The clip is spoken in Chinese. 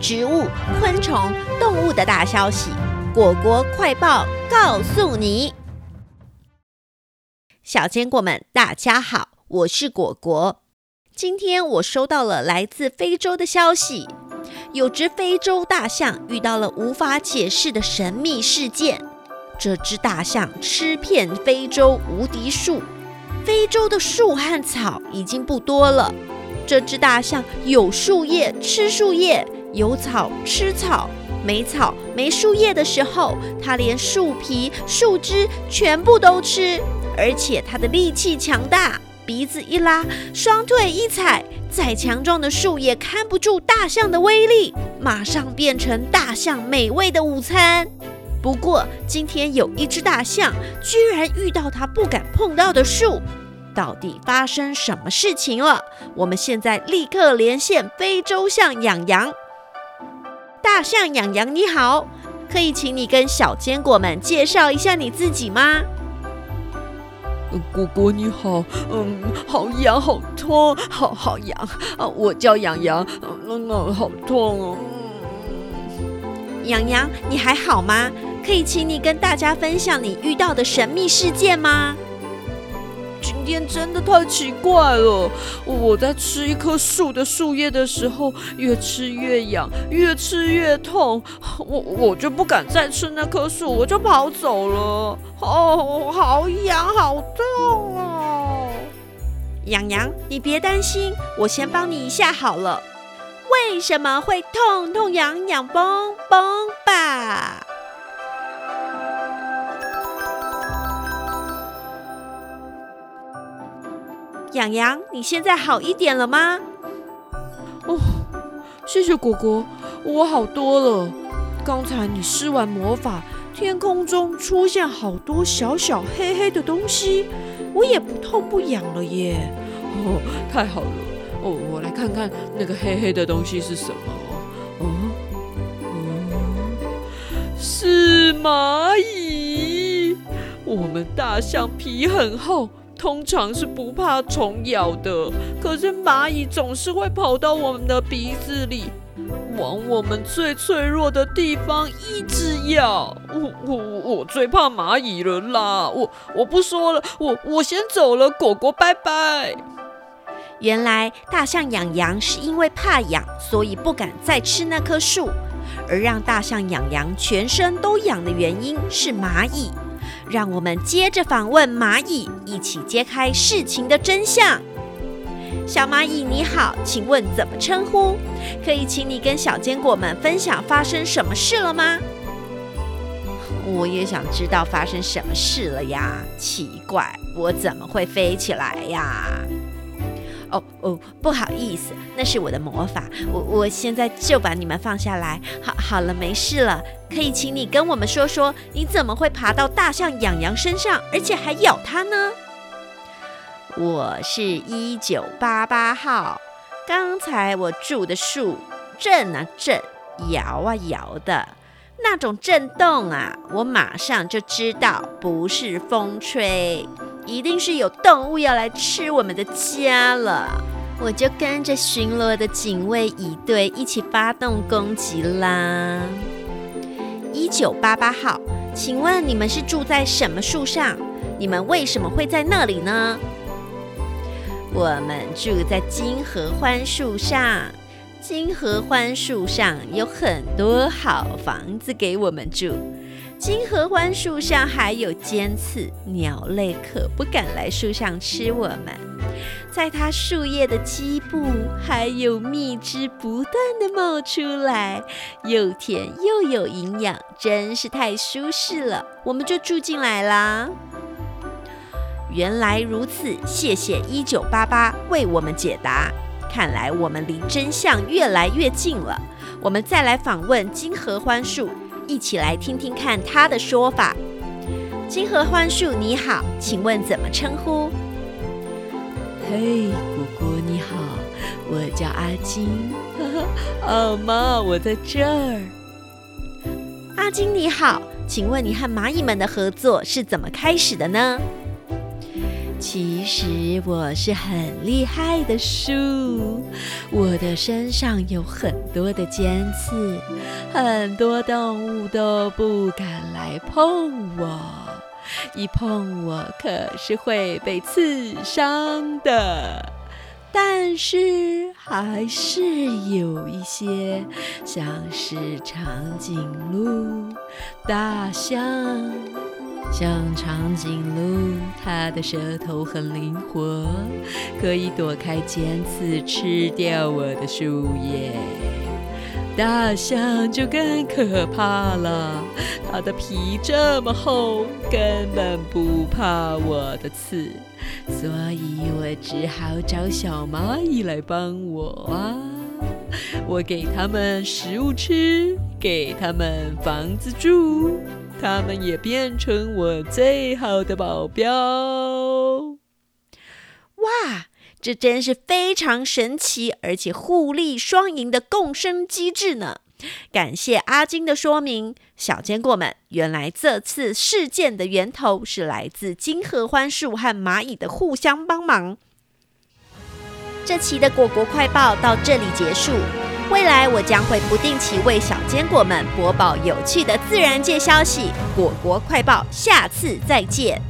植物、昆虫、动物的大消息。果果快报告诉你，小坚果们，大家好，我是果果。今天我收到了来自非洲的消息，有只非洲大象遇到了无法解释的神秘事件。这只大象吃遍非洲无敌树，非洲的树和草已经不多了。这只大象有树叶吃树叶，有草吃草。没草、没树叶的时候，它连树皮、树枝全部都吃，而且它的力气强大，鼻子一拉，双腿一踩，再强壮的树也看不住大象的威力，马上变成大象美味的午餐。不过，今天有一只大象居然遇到它不敢碰到的树，到底发生什么事情了？我们现在立刻连线非洲象养羊。大象养羊，你好，可以请你跟小坚果们介绍一下你自己吗？果果你好，嗯，好痒，好痛，好好痒啊！我叫痒痒，嗯嗯，好痛哦。养羊，你还好吗？可以请你跟大家分享你遇到的神秘事件吗？今天真的太奇怪了！我在吃一棵树的树叶的时候，越吃越痒，越吃越痛。我我就不敢再吃那棵树，我就跑走了。哦，好痒，好痛哦！痒痒，你别担心，我先帮你一下好了。为什么会痛痛痒痒嘣嘣吧？痒痒，你现在好一点了吗？哦，谢谢果果，我好多了。刚才你施完魔法，天空中出现好多小小黑黑的东西，我也不痛不痒了耶。哦，太好了。哦，我来看看那个黑黑的东西是什么。哦，哦，是蚂蚁。我们大象皮很厚。通常是不怕虫咬的，可是蚂蚁总是会跑到我们的鼻子里，往我们最脆弱的地方一直咬。我我我最怕蚂蚁了啦！我我不说了，我我先走了，果果拜拜。原来大象养羊是因为怕痒，所以不敢再吃那棵树，而让大象养羊全身都痒的原因是蚂蚁。让我们接着访问蚂蚁，一起揭开事情的真相。小蚂蚁你好，请问怎么称呼？可以请你跟小坚果们分享发生什么事了吗？我也想知道发生什么事了呀！奇怪，我怎么会飞起来呀？哦哦，不好意思，那是我的魔法。我我现在就把你们放下来。好，好了，没事了。可以请你跟我们说说，你怎么会爬到大象痒痒身上，而且还咬它呢？我是一九八八号。刚才我住的树震啊震，摇啊摇的，那种震动啊，我马上就知道不是风吹。一定是有动物要来吃我们的家了，我就跟着巡逻的警卫一队一起发动攻击啦。一九八八号，请问你们是住在什么树上？你们为什么会在那里呢？我们住在金合欢树上，金合欢树上有很多好房子给我们住。金合欢树上还有尖刺，鸟类可不敢来树上吃我们。在它树叶的基部，还有蜜汁不断的冒出来，又甜又有营养，真是太舒适了。我们就住进来啦。原来如此，谢谢一九八八为我们解答。看来我们离真相越来越近了。我们再来访问金合欢树。一起来听听看他的说法。金合欢树，你好，请问怎么称呼？嘿，果果你好，我叫阿金。哦妈，我在这儿。阿金你好，请问你和蚂蚁们的合作是怎么开始的呢？其实我是很厉害的树，我的身上有很多的尖刺，很多动物都不敢来碰我，一碰我可是会被刺伤的。但是还是有一些，像是长颈鹿、大象。像长颈鹿，它的舌头很灵活，可以躲开尖刺，吃掉我的树叶。大象就更可怕了，它的皮这么厚，根本不怕我的刺，所以我只好找小蚂蚁来帮我啊！我给它们食物吃，给它们房子住。他们也变成我最好的保镖。哇，这真是非常神奇，而且互利双赢的共生机制呢！感谢阿金的说明，小坚果们，原来这次事件的源头是来自金合欢树和蚂蚁的互相帮忙。这期的果果快报到这里结束。未来我将会不定期为小坚果们播报有趣的自然界消息。果果快报，下次再见。